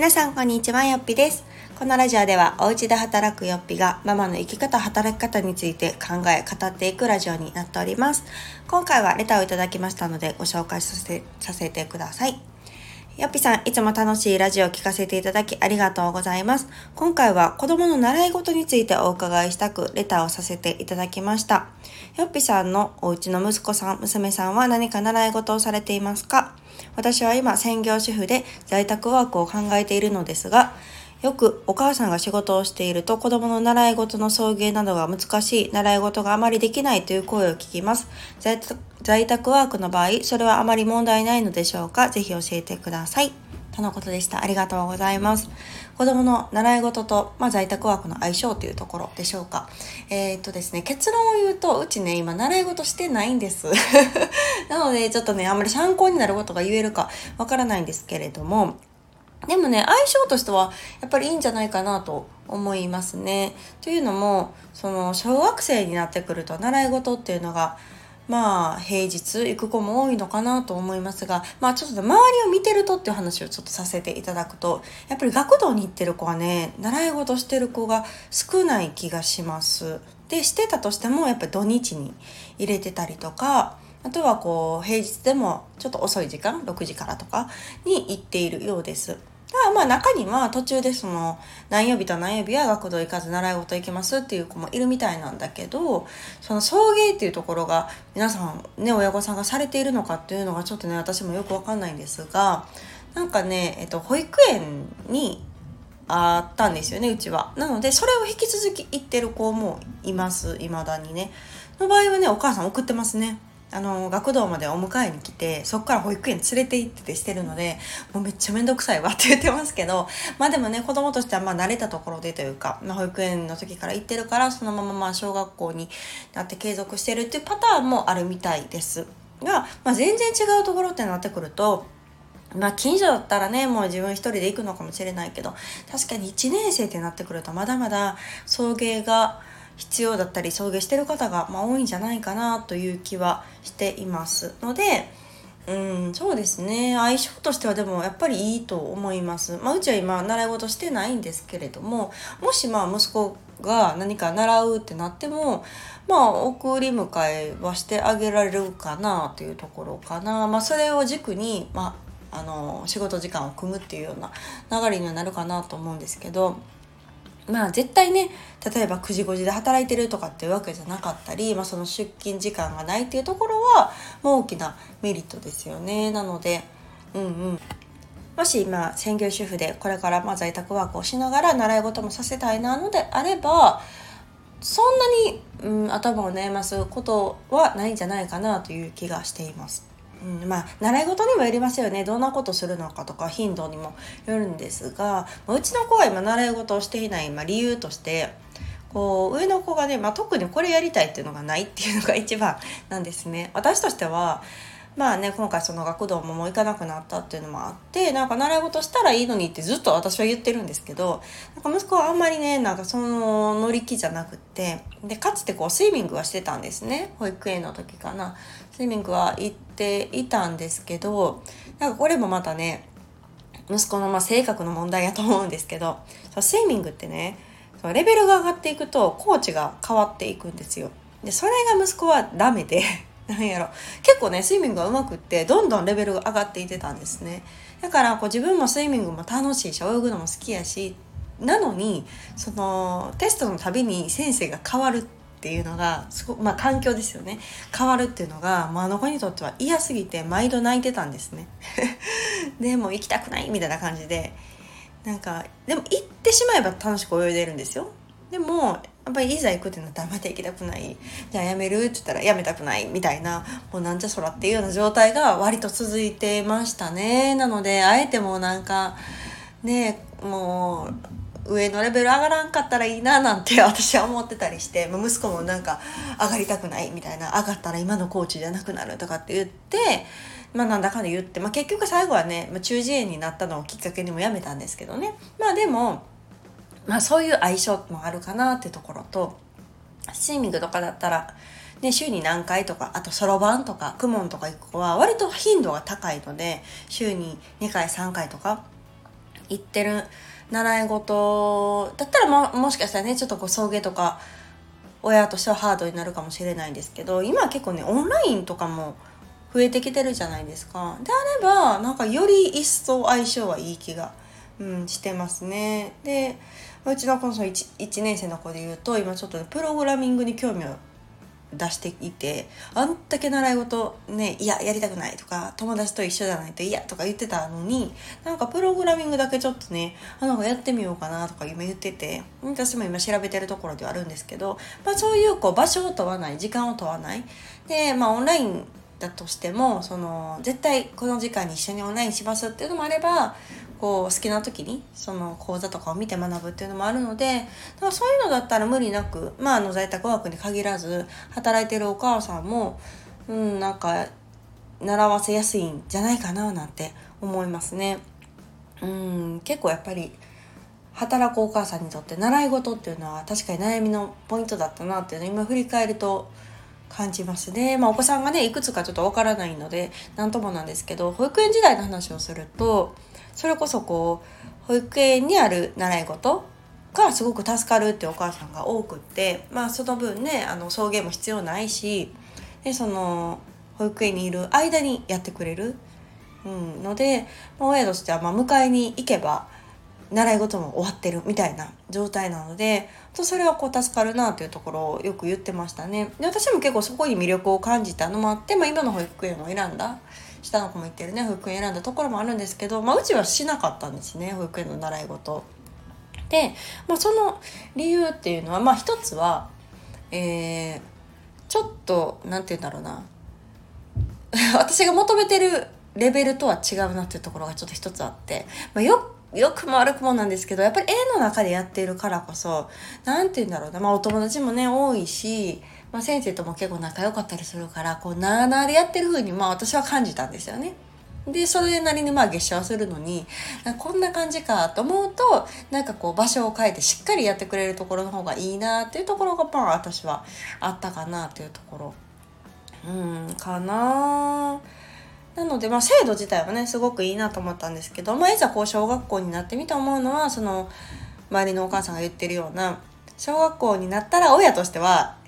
皆さんこんにちはよっぴですこのラジオではお家で働くよっぴがママの生き方働き方について考え語っていくラジオになっております今回はレターをいただきましたのでご紹介させさせてくださいよっぴさん、いつも楽しいラジオを聞かせていただきありがとうございます。今回は子供の習い事についてお伺いしたく、レターをさせていただきました。よっぴさんのお家の息子さん、娘さんは何か習い事をされていますか？私は今専業主婦で在宅ワークを考えているのですが、よくお母さんが仕事をしていると子供の習い事の送迎などが難しい、習い事があまりできないという声を聞きます。在宅ワークの場合、それはあまり問題ないのでしょうか？ぜひ教えてください。とのことでした。ありがとうございます。子供の習い事と、まあ、在宅ワークの相性というところでしょうか。えー、っとですね、結論を言うと、うちね、今習い事してないんです。なので、ちょっとね、あんまり参考になることが言えるかわからないんですけれども、でもね、相性としてはやっぱりいいんじゃないかなと思いますね。というのも、その小学生になってくると習い事っていうのが、まあ平日行く子も多いのかなと思いますが、まあちょっと周りを見てるとっていう話をちょっとさせていただくと、やっぱり学童に行ってる子はね、習い事してる子が少ない気がします。で、してたとしてもやっぱり土日に入れてたりとか、あとはこう平日でもちょっと遅い時間6時からとかに行っているようです。だまあ中には途中でその何曜日と何曜日は学童行かず習い事行きますっていう子もいるみたいなんだけどその送迎っていうところが皆さんね親御さんがされているのかっていうのがちょっとね私もよくわかんないんですがなんかね、えっと、保育園にあったんですよねうちは。なのでそれを引き続き行ってる子もいます未だにね。の場合はねお母さん送ってますね。あの学童までお迎えに来てそこから保育園連れて行っててしてるのでもうめっちゃ面倒くさいわって言ってますけどまあでもね子供としてはまあ慣れたところでというか、まあ、保育園の時から行ってるからそのまままあ小学校になって継続してるっていうパターンもあるみたいです。が、まあ、全然違うところってなってくるとまあ近所だったらね、もう自分一人で行くのかもしれないけど、確かに1年生ってなってくるとまだまだ送迎が必要だったり送迎してる方が、まあ、多いんじゃないかなという気はしていますのでうんそうですね。相性としてはでもやっぱりいいと思います、まあ、うちは今習い事してないんですけれどももしまあ息子が何か習うってなってもまあ送り迎えはしてあげられるかなというところかな。まあそれを軸にまああの仕事時間を組むっていうような流れにはなるかなと思うんですけどまあ絶対ね例えば9時5時で働いてるとかっていうわけじゃなかったり、まあ、その出勤時間がないっていうところはもう大きなメリットですよねなのでうんうんもし今専業主婦でこれからま在宅ワークをしながら習い事もさせたいなのであればそんなに、うん、頭を悩ますことはないんじゃないかなという気がしています。うん、まあ習い事にもよりますよねどんなことするのかとか頻度にもよるんですがうちの子は今習い事をしていない、まあ、理由としてこう上の子がね、まあ、特にこれやりたいっていうのがないっていうのが一番なんですね。私としてはまあね今回その学童ももう行かなくなったっていうのもあってなんか習い事したらいいのにってずっと私は言ってるんですけどなんか息子はあんまりねなんかその乗り気じゃなくってでかつてこうスイミングはしてたんですね。保育園の時かな。スイミングは行っていたんですけどなんかこれもまたね息子のま性格の問題やと思うんですけどそスイミングってねレベルが上がっていくとコーチが変わっていくんですよ。でそれが息子はダメでなんやろ。結構ねスイミングがうまくってどんどんレベルが上がっていってたんですね。だからこう自分もスイミングも楽しいし泳ぐのも好きやしなのにそのテストのたびに先生が変わるっていうのがすごまあ環境ですよね。変わるっていうのが、まあ、あの子にとっては嫌すぎて毎度泣いてたんですね。でも行きたくないみたいな感じで。なんかでも行ってしまえば楽しく泳いでるんですよ。でもっぱりいざ行くってなったらまた行きたくない。じゃあやめる？って言ったらやめたくないみたいなもうなんじゃそらっていうような状態が割と続いてましたね。なのであえてもうなんかねもう上のレベル上がらんかったらいいななんて私は思ってたりして息子もなんか上がりたくないみたいな上がったら今のコーチじゃなくなるとかって言ってまあなんだかんだ言って、まあ、結局最後はね、まあ、中耳炎になったのをきっかけにもやめたんですけどね。まあでもまあそういう相性もあるかなってところとスイミングとかだったらね、週に何回とか、あとそろばんとか、クモンとか行く子は割と頻度が高いので、週に2回3回とか行ってる習い事だったらももしかしたらねちょっとこう送迎とか親としてはハードになるかもしれないんですけど今は結構ねオンラインとかも増えてきてるじゃないですか。であればなんかより一層相性はいい気が、うん、してますね。でうちの子の 1, 1年生の子で言うと今ちょっと、ね、プログラミングに興味を出していてあんだけ習い事ねいややりたくないとか友達と一緒じゃないと嫌とか言ってたのになんかプログラミングだけちょっとねあなんかやってみようかなとか今言ってて私も今調べてるところではあるんですけど、まあ、そういうこう場所を問わない時間を問わない。でまあオンラインだとしてもその絶対この時間に一緒にオンラインしますっていうのもあればこう好きな時にその講座とかを見て学ぶっていうのもあるのでだからそういうのだったら無理なく、まあ、あの在宅ワークに限らず働いてるお母さんも、うん、なんか習わせやすいんじゃないかななんて思いますね。うん、結構やっぱり働くお母さんにとって習い事っていうのは確かに悩みのポイントだったなっていうのを今振り返ると感じますね。まあお子さんがねいくつかちょっとわからないので何ともなんですけど保育園時代の話をするとそれこそこう保育園にある習い事がすごく助かるってお母さんが多くってまあその分ねあの送迎も必要ないしでその保育園にいる間にやってくれる、うん、ので、まあ、親としてはま迎えに行けば習い事も終わってるみたいな状態なのでそれはこう助かるなというところをよく言ってましたね。で私も結構そこに魅力を感じたのもあって、まあ、今の保育園を選んだ下の子も行ってるね保育園選んだところもあるんですけど、まあ、うちはしなかったんですね保育園の習い事。で、まあ、その理由っていうのはまあ一つは、えー、ちょっと何て言うんだろうな 私が求めてるレベルとは違うなっていうところがちょっと一つあって、まあ、よよくも悪くもなんですけどやっぱり絵の中でやっているからこそ何て言うんだろうな、まあ、お友達もね多いしまあ、先生とも結構仲良かったりするからこうなあなあでやってる風にまあ私は感じたんですよね。でそれなりにまあ月謝はするのにこんな感じかと思うとなんかこう場所を変えてしっかりやってくれるところの方がいいなっていうところがまあ私はあったかなというところうんかななのでまあ制度自体はねすごくいいなと思ったんですけど、まあ、いざこう小学校になってみて思うのはその周りのお母さんが言ってるような小学校になったら親としては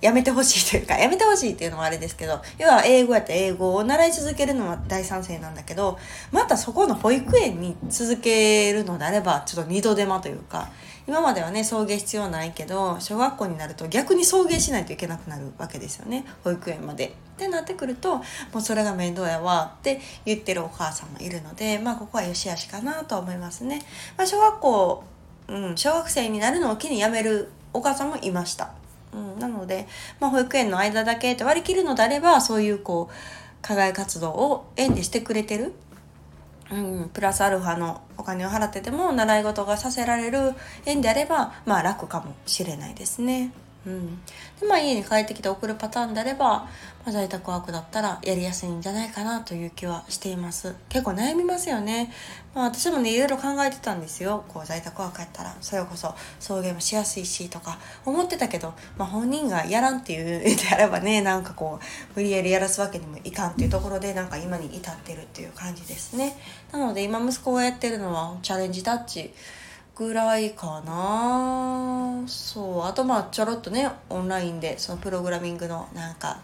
やめてほしいというか、やめてほしいっていうのはあれですけど、要は英語やった英語を習い続けるのは大賛成なんだけど、またそこの保育園に続けるのであれば、ちょっと二度手間というか、今まではね、送迎必要ないけど、小学校になると逆に送迎しないといけなくなるわけですよね。保育園まで。ってなってくると、もうそれが面倒やわって言ってるお母さんもいるので、まあここは良し悪しかなと思いますね。まあ小学校、うん、小学生になるのを機に辞めるお母さんもいました。うん、なので、まあ、保育園の間だけって割り切るのであればそういうこう課外活動を園でしてくれてる、うん、プラスアルファのお金を払ってても習い事がさせられる園であればまあ楽かもしれないですね。うん、でまあ家に帰ってきて送るパターンであれば、まあ、在宅ワークだったらやりやすいんじゃないかなという気はしています。結構悩みますよね、まあ、私もねいろいろ考えてたんですよ。こう在宅ワークやったらそれこそ送迎もしやすいしとか思ってたけど、まあ、本人がやらんっていうであればね なんかこう無理やりやらすわけにもいかんっていうところでなんか今に至ってるっていう感じですね。なので今息子がやってるのはチャレンジタッチぐらいかな。そうあとまあちょろっとねオンラインでそのプログラミングのなんか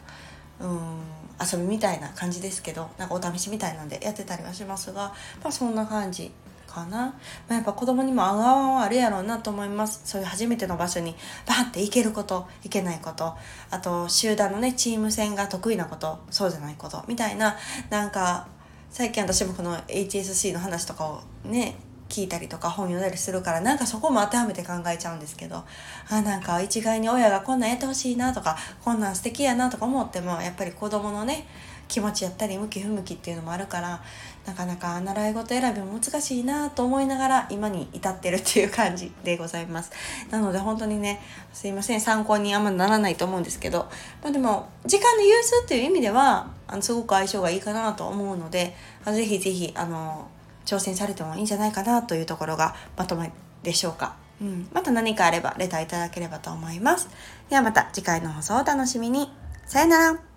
うん遊びみたいな感じですけどなんかお試しみたいなんでやってたりはしますがまあそんな感じかな、まあ、やっぱ子供にもあがわはあるやろうなと思います。そういう初めての場所にバンって行けること行けないこと。あと集団のねチーム戦が得意なことそうじゃないこと。みたいななんか最近私もこの HSC の話とかをね聞いたりとか本読んだりするからなんかそこも当てはめて考えちゃうんですけどあなんか一概に親がこんなんやってほしいなとかこんなん素敵やなとか思ってもやっぱり子供のね気持ちやったり向き不向きっていうのもあるからなかなか習い事選びも難しいなと思いながら今に至ってるっていう感じでございます。なので本当にねすいません参考にあんまならないと思うんですけど、まあ、でも時間の融通っていう意味ではあのすごく相性がいいかなと思うのでぜひぜひあの挑戦されてもいいんじゃないかなというところがまとめでしょうか。うん、また何かあればレターいただければと思います。ではまた次回の放送をお楽しみに。さよなら。